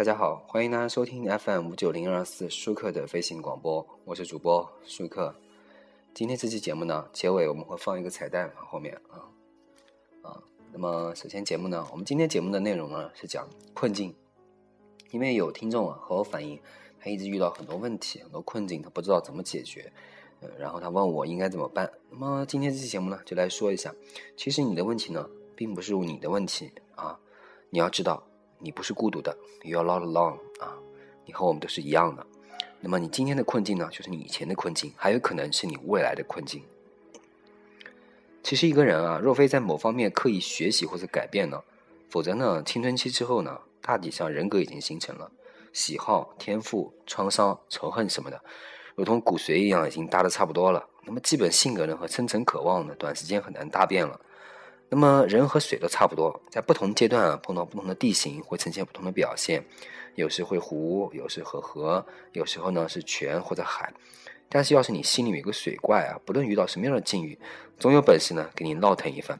大家好，欢迎大家收听 FM 五九零二四舒克的飞行广播，我是主播舒克。今天这期节目呢，结尾我们会放一个彩蛋后面啊啊。那么首先节目呢，我们今天节目的内容呢是讲困境，因为有听众啊和我反映，他一直遇到很多问题、很多困境，他不知道怎么解决，呃，然后他问我应该怎么办。那么今天这期节目呢，就来说一下，其实你的问题呢，并不是你的问题啊，你要知道。你不是孤独的，You are not alone 啊！你和我们都是一样的。那么你今天的困境呢，就是你以前的困境，还有可能是你未来的困境。其实一个人啊，若非在某方面刻意学习或者改变呢，否则呢，青春期之后呢，大体上人格已经形成了，喜好、天赋、创伤、仇恨什么的，如同骨髓一样，已经搭的差不多了。那么基本性格呢和深层渴望呢，短时间很难搭变了。那么人和水都差不多，在不同阶段啊，碰到不同的地形会呈现不同的表现，有时会湖，有时和河，有时候呢是泉或者海。但是要是你心里有个水怪啊，不论遇到什么样的境遇，总有本事呢给你闹腾一番。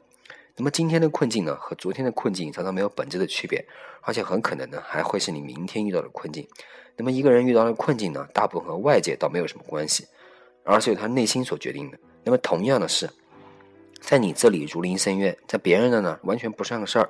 那么今天的困境呢，和昨天的困境常常没有本质的区别，而且很可能呢还会是你明天遇到的困境。那么一个人遇到的困境呢，大部分和外界倒没有什么关系，而是由他内心所决定的。那么同样的是。在你这里如临深渊，在别人的呢完全不算个事儿。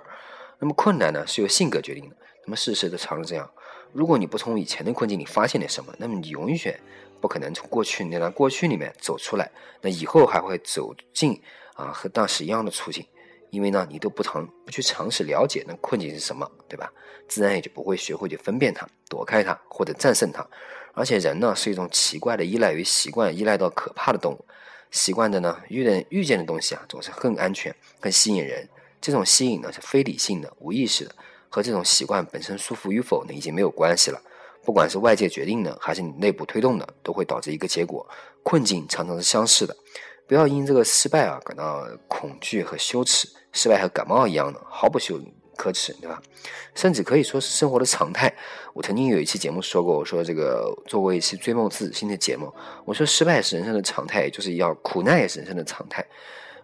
那么困难呢是由性格决定的。那么事实都常是这样。如果你不从以前的困境里发现点什么，那么你永远不可能从过去那段过去里面走出来。那以后还会走进啊和当时一样的处境，因为呢你都不尝不去尝试了解那困境是什么，对吧？自然也就不会学会去分辨它、躲开它或者战胜它。而且人呢是一种奇怪的依赖于习惯、依赖到可怕的动物。习惯的呢，遇人遇见的东西啊，总是更安全、更吸引人。这种吸引呢，是非理性的、无意识的，和这种习惯本身舒服与否呢，已经没有关系了。不管是外界决定的，还是你内部推动的，都会导致一个结果：困境常常是相似的。不要因这个失败啊感到恐惧和羞耻。失败和感冒一样的，毫不羞可耻，对吧？甚至可以说是生活的常态。我曾经有一期节目说过，我说这个做过一期追梦自信的节目，我说失败是人生的常态，就是要苦难也是人生的常态。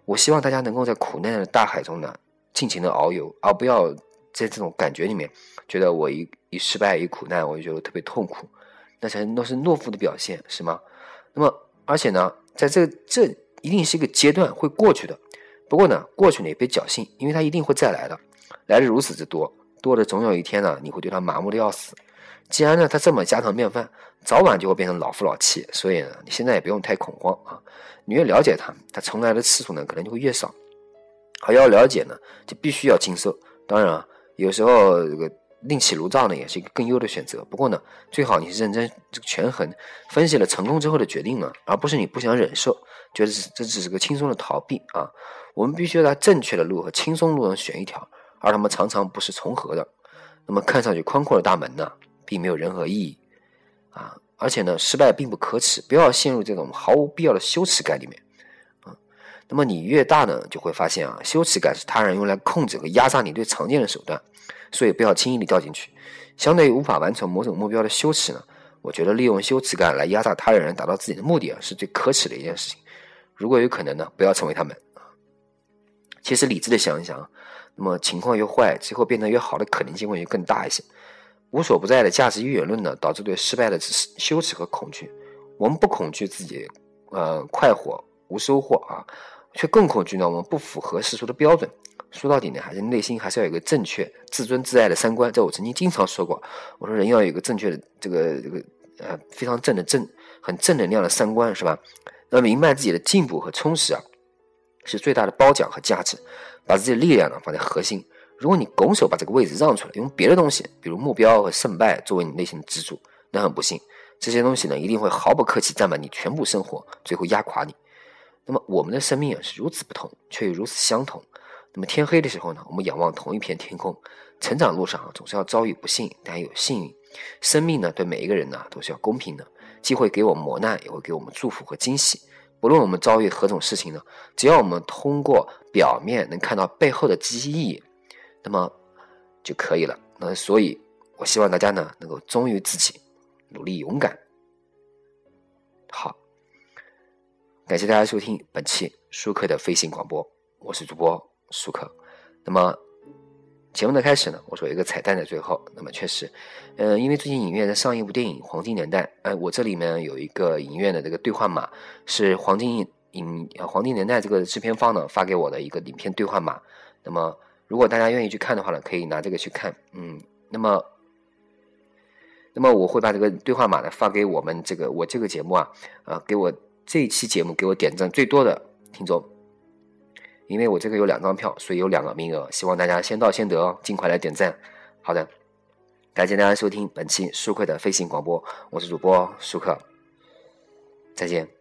我希望大家能够在苦难的大海中呢，尽情的遨游，而不要在这种感觉里面，觉得我一一失败一苦难，我就觉得特别痛苦，那才都是懦夫的表现，是吗？那么，而且呢，在这这一定是一个阶段会过去的。不过呢，过去呢也别侥幸，因为它一定会再来的。来的如此之多，多的总有一天呢，你会对他麻木的要死。既然呢，他这么家常便饭，早晚就会变成老夫老妻。所以呢，你现在也不用太恐慌啊。你越了解他，他重来的次数呢，可能就会越少。而要了解呢，就必须要经受。当然啊，有时候这个另起炉灶呢，也是一个更优的选择。不过呢，最好你是认真这个权衡分析了成功之后的决定呢，而不是你不想忍受，觉得这只是个轻松的逃避啊。我们必须要在正确的路和轻松路上选一条。而他们常常不是重合的，那么看上去宽阔的大门呢，并没有任何意义啊！而且呢，失败并不可耻，不要陷入这种毫无必要的羞耻感里面啊。那么你越大呢，就会发现啊，羞耻感是他人用来控制和压榨你最常见的手段，所以不要轻易的掉进去。相对于无法完成某种目标的羞耻呢，我觉得利用羞耻感来压榨他人，达到自己的目的啊，是最可耻的一件事情。如果有可能呢，不要成为他们啊。其实理智的想一想。那么情况越坏，最后变得越好的可能性会就更大一些。无所不在的价值预言论呢，导致对失败的羞耻和恐惧。我们不恐惧自己，呃，快活无收获啊，却更恐惧呢，我们不符合世俗的标准。说到底呢，还是内心还是要有个正确、自尊自爱的三观。这我曾经经常说过，我说人要有一个正确的这个这个呃非常正的正很正能量的三观，是吧？要明白自己的进步和充实啊。是最大的褒奖和价值，把自己的力量呢放在核心。如果你拱手把这个位置让出来，用别的东西，比如目标和胜败作为你内心的支柱，那很不幸，这些东西呢一定会毫不客气占满你全部生活，最后压垮你。那么我们的生命啊是如此不同，却又如此相同。那么天黑的时候呢，我们仰望同一片天空。成长路上总是要遭遇不幸，但也有幸运。生命呢对每一个人呢都是要公平的，既会给我们磨难，也会给我们祝福和惊喜。不论我们遭遇何种事情呢，只要我们通过表面能看到背后的积极意义，那么就可以了。那所以，我希望大家呢能够忠于自己，努力勇敢。好，感谢大家收听本期舒克的飞行广播，我是主播舒克。那么。节目的开始呢，我说一个彩蛋在最后。那么确实，呃，因为最近影院在上一部电影《黄金年代》，哎，我这里面有一个影院的这个兑换码，是黄金影《黄金年代》这个制片方呢发给我的一个影片兑换码。那么如果大家愿意去看的话呢，可以拿这个去看。嗯，那么，那么我会把这个兑换码呢发给我们这个我这个节目啊，啊，给我这一期节目给我点赞最多的听众。因为我这个有两张票，所以有两个名额，希望大家先到先得哦，尽快来点赞。好的，感谢大家收听本期舒克的飞行广播，我是主播舒克，再见。